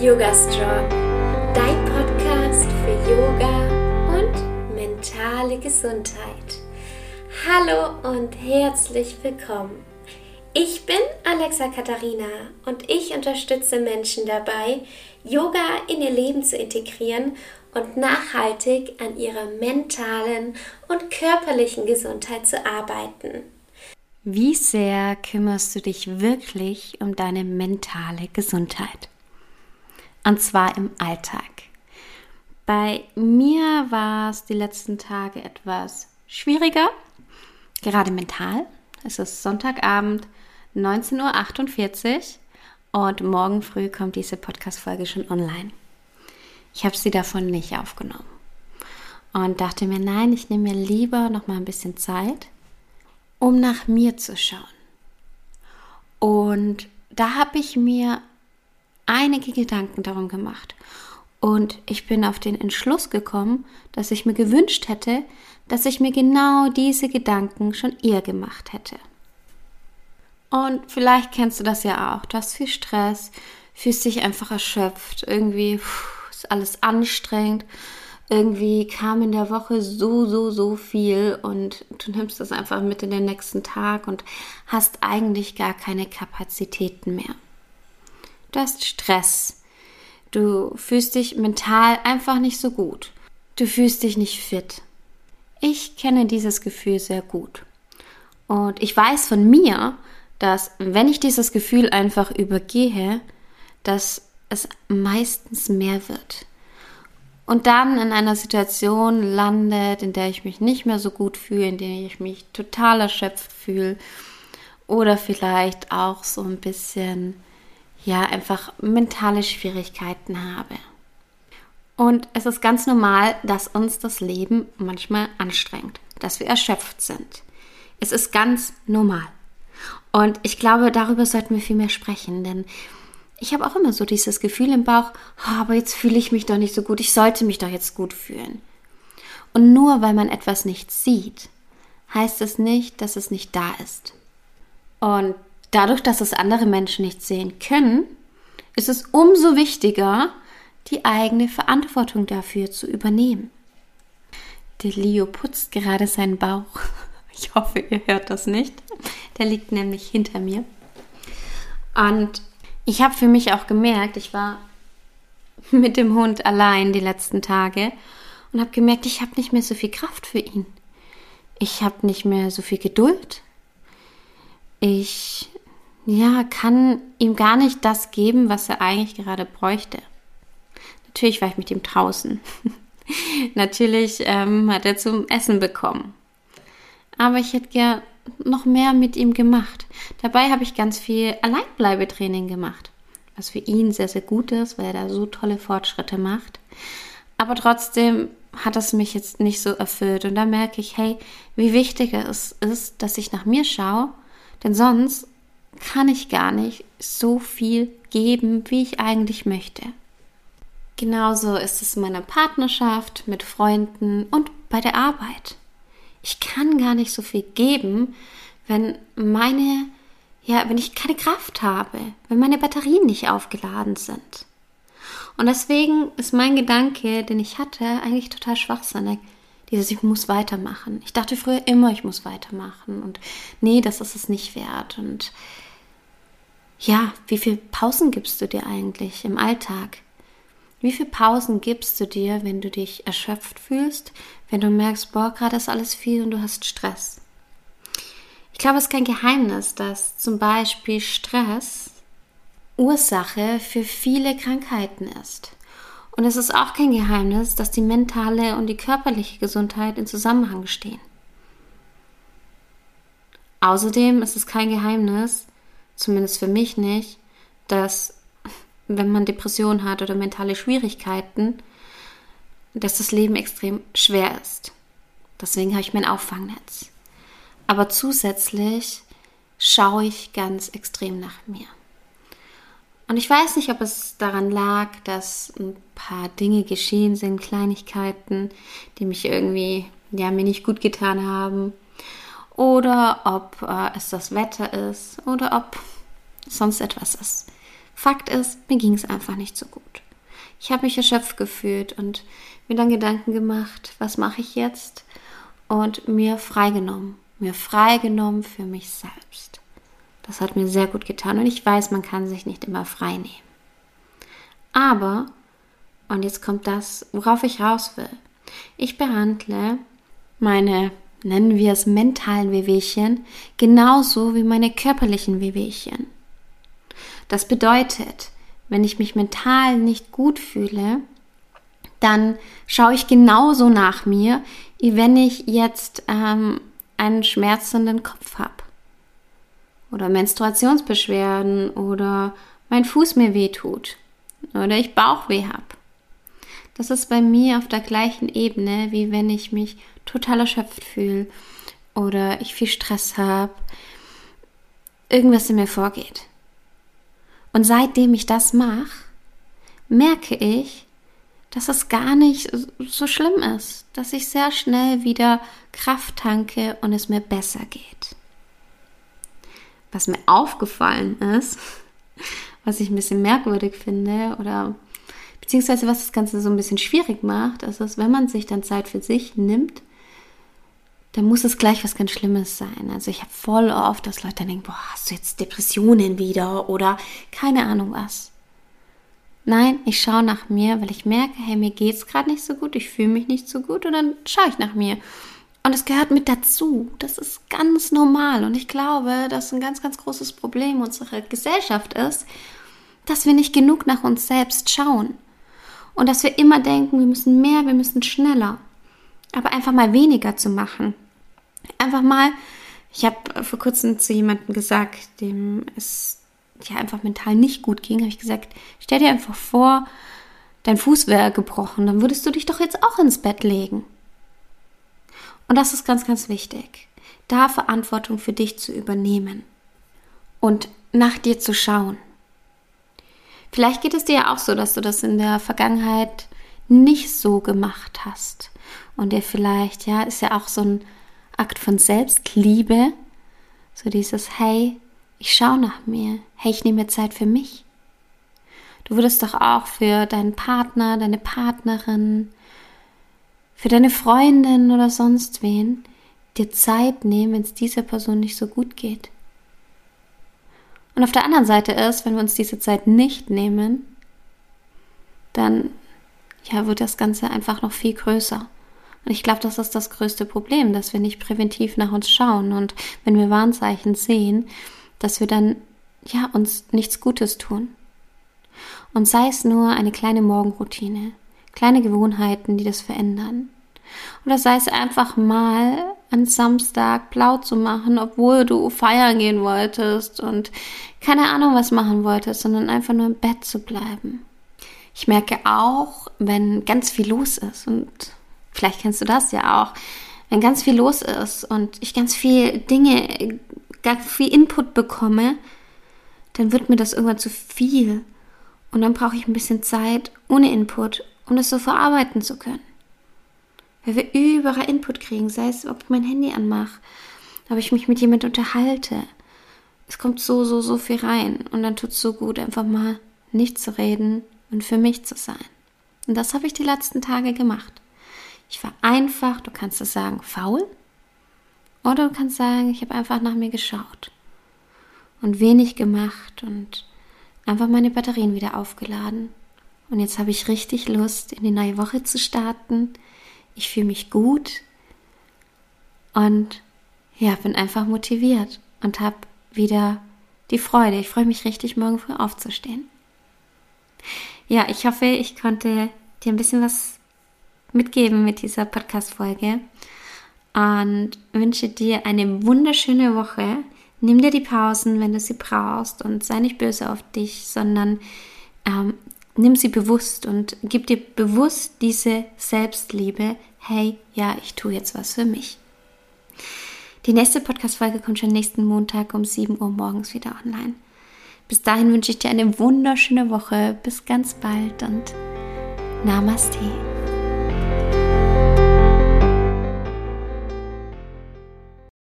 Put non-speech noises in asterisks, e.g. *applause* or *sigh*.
Yoga Strong, dein Podcast für Yoga und mentale Gesundheit. Hallo und herzlich willkommen. Ich bin Alexa Katharina und ich unterstütze Menschen dabei, Yoga in ihr Leben zu integrieren und nachhaltig an ihrer mentalen und körperlichen Gesundheit zu arbeiten. Wie sehr kümmerst du dich wirklich um deine mentale Gesundheit? Und zwar im Alltag. Bei mir war es die letzten Tage etwas schwieriger, gerade mental. Es ist Sonntagabend, 19.48 Uhr und morgen früh kommt diese Podcast-Folge schon online. Ich habe sie davon nicht aufgenommen und dachte mir, nein, ich nehme mir lieber noch mal ein bisschen Zeit, um nach mir zu schauen. Und da habe ich mir einige Gedanken darum gemacht. Und ich bin auf den Entschluss gekommen, dass ich mir gewünscht hätte, dass ich mir genau diese Gedanken schon eher gemacht hätte. Und vielleicht kennst du das ja auch. Du hast viel Stress, fühlst dich einfach erschöpft, irgendwie ist alles anstrengend. Irgendwie kam in der Woche so, so, so viel und du nimmst das einfach mit in den nächsten Tag und hast eigentlich gar keine Kapazitäten mehr. Du hast Stress. Du fühlst dich mental einfach nicht so gut. Du fühlst dich nicht fit. Ich kenne dieses Gefühl sehr gut. Und ich weiß von mir, dass wenn ich dieses Gefühl einfach übergehe, dass es meistens mehr wird. Und dann in einer Situation landet, in der ich mich nicht mehr so gut fühle, in der ich mich total erschöpft fühle oder vielleicht auch so ein bisschen, ja, einfach mentale Schwierigkeiten habe. Und es ist ganz normal, dass uns das Leben manchmal anstrengt, dass wir erschöpft sind. Es ist ganz normal. Und ich glaube, darüber sollten wir viel mehr sprechen, denn ich habe auch immer so dieses Gefühl im Bauch, oh, aber jetzt fühle ich mich doch nicht so gut, ich sollte mich doch jetzt gut fühlen. Und nur weil man etwas nicht sieht, heißt es nicht, dass es nicht da ist. Und dadurch, dass es andere Menschen nicht sehen können, ist es umso wichtiger, die eigene Verantwortung dafür zu übernehmen. Der Leo putzt gerade seinen Bauch. *laughs* Ich hoffe, ihr hört das nicht. Der liegt nämlich hinter mir. Und ich habe für mich auch gemerkt, ich war *laughs* mit dem Hund allein die letzten Tage und habe gemerkt, ich habe nicht mehr so viel Kraft für ihn. Ich habe nicht mehr so viel Geduld. Ich ja, kann ihm gar nicht das geben, was er eigentlich gerade bräuchte. Natürlich war ich mit ihm draußen. *laughs* Natürlich ähm, hat er zum Essen bekommen. Aber ich hätte gern noch mehr mit ihm gemacht. Dabei habe ich ganz viel Alleinbleibetraining gemacht, was für ihn sehr, sehr gut ist, weil er da so tolle Fortschritte macht. Aber trotzdem hat es mich jetzt nicht so erfüllt. Und da merke ich, hey, wie wichtig es ist, dass ich nach mir schaue, denn sonst kann ich gar nicht so viel geben, wie ich eigentlich möchte. Genauso ist es in meiner Partnerschaft, mit Freunden und bei der Arbeit ich kann gar nicht so viel geben, wenn meine, ja, wenn ich keine Kraft habe, wenn meine Batterien nicht aufgeladen sind. Und deswegen ist mein Gedanke, den ich hatte, eigentlich total schwachsinnig. Dieses, ich muss weitermachen. Ich dachte früher immer, ich muss weitermachen. Und nee, das ist es nicht wert. Und ja, wie viele Pausen gibst du dir eigentlich im Alltag? Wie viele Pausen gibst du dir, wenn du dich erschöpft fühlst, wenn du merkst, boah, gerade ist alles viel und du hast Stress? Ich glaube, es ist kein Geheimnis, dass zum Beispiel Stress Ursache für viele Krankheiten ist. Und es ist auch kein Geheimnis, dass die mentale und die körperliche Gesundheit in Zusammenhang stehen. Außerdem ist es kein Geheimnis, zumindest für mich nicht, dass wenn man Depressionen hat oder mentale Schwierigkeiten, dass das Leben extrem schwer ist. Deswegen habe ich mein Auffangnetz. Aber zusätzlich schaue ich ganz extrem nach mir. Und ich weiß nicht, ob es daran lag, dass ein paar Dinge geschehen sind, Kleinigkeiten, die mich irgendwie, ja, mir nicht gut getan haben. Oder ob äh, es das Wetter ist oder ob sonst etwas ist. Fakt ist, mir ging es einfach nicht so gut. Ich habe mich erschöpft gefühlt und mir dann Gedanken gemacht, was mache ich jetzt? Und mir freigenommen, mir freigenommen für mich selbst. Das hat mir sehr gut getan und ich weiß, man kann sich nicht immer frei nehmen. Aber, und jetzt kommt das, worauf ich raus will. Ich behandle meine, nennen wir es mentalen Wehwehchen, genauso wie meine körperlichen Wehwehchen. Das bedeutet, wenn ich mich mental nicht gut fühle, dann schaue ich genauso nach mir, wie wenn ich jetzt ähm, einen schmerzenden Kopf habe. Oder Menstruationsbeschwerden oder mein Fuß mir wehtut oder ich Bauchweh habe. Das ist bei mir auf der gleichen Ebene, wie wenn ich mich total erschöpft fühle oder ich viel Stress habe, irgendwas in mir vorgeht. Und seitdem ich das mache, merke ich, dass es gar nicht so schlimm ist, dass ich sehr schnell wieder Kraft tanke und es mir besser geht. Was mir aufgefallen ist, *laughs* was ich ein bisschen merkwürdig finde oder beziehungsweise was das Ganze so ein bisschen schwierig macht, ist, dass wenn man sich dann Zeit für sich nimmt, dann muss es gleich was ganz Schlimmes sein. Also ich habe voll oft, dass Leute denken, boah, hast du jetzt Depressionen wieder oder keine Ahnung was. Nein, ich schaue nach mir, weil ich merke, hey, mir geht es gerade nicht so gut, ich fühle mich nicht so gut und dann schaue ich nach mir. Und es gehört mit dazu. Das ist ganz normal. Und ich glaube, dass ein ganz, ganz großes Problem unserer Gesellschaft ist, dass wir nicht genug nach uns selbst schauen. Und dass wir immer denken, wir müssen mehr, wir müssen schneller. Aber einfach mal weniger zu machen. Einfach mal, ich habe vor kurzem zu jemandem gesagt, dem es ja einfach mental nicht gut ging, habe ich gesagt, stell dir einfach vor, dein Fuß wäre gebrochen, dann würdest du dich doch jetzt auch ins Bett legen. Und das ist ganz, ganz wichtig, da Verantwortung für dich zu übernehmen und nach dir zu schauen. Vielleicht geht es dir ja auch so, dass du das in der Vergangenheit nicht so gemacht hast und dir vielleicht, ja, ist ja auch so ein Akt von Selbstliebe, so dieses, hey, ich schaue nach mir. Hey, ich nehme mir Zeit für mich. Du würdest doch auch für deinen Partner, deine Partnerin, für deine Freundin oder sonst wen dir Zeit nehmen, wenn es dieser Person nicht so gut geht. Und auf der anderen Seite ist, wenn wir uns diese Zeit nicht nehmen, dann ja, wird das Ganze einfach noch viel größer. Und ich glaube, das ist das größte Problem, dass wir nicht präventiv nach uns schauen. Und wenn wir Warnzeichen sehen, dass wir dann ja uns nichts Gutes tun. Und sei es nur eine kleine Morgenroutine, kleine Gewohnheiten, die das verändern. Oder sei es einfach mal an Samstag blau zu machen, obwohl du feiern gehen wolltest und keine Ahnung was machen wolltest, sondern einfach nur im Bett zu bleiben. Ich merke auch, wenn ganz viel los ist und vielleicht kennst du das ja auch, wenn ganz viel los ist und ich ganz viel Dinge gar viel Input bekomme, dann wird mir das irgendwann zu viel. Und dann brauche ich ein bisschen Zeit ohne Input, um das so verarbeiten zu können. Weil wir überall Input kriegen, sei es, ob ich mein Handy anmache, ob ich mich mit jemand unterhalte. Es kommt so, so, so viel rein. Und dann tut es so gut, einfach mal nicht zu reden und für mich zu sein. Und das habe ich die letzten Tage gemacht. Ich war einfach, du kannst es sagen, faul. Oder du kannst sagen, ich habe einfach nach mir geschaut und wenig gemacht und einfach meine Batterien wieder aufgeladen. Und jetzt habe ich richtig Lust, in die neue Woche zu starten. Ich fühle mich gut und ja, bin einfach motiviert und habe wieder die Freude. Ich freue mich richtig, morgen früh aufzustehen. Ja, ich hoffe, ich konnte dir ein bisschen was mitgeben mit dieser Podcast-Folge und wünsche dir eine wunderschöne Woche. Nimm dir die Pausen, wenn du sie brauchst und sei nicht böse auf dich, sondern ähm, nimm sie bewusst und gib dir bewusst diese Selbstliebe. Hey, ja, ich tue jetzt was für mich. Die nächste Podcast-Folge kommt schon nächsten Montag um 7 Uhr morgens wieder online. Bis dahin wünsche ich dir eine wunderschöne Woche. Bis ganz bald und Namaste.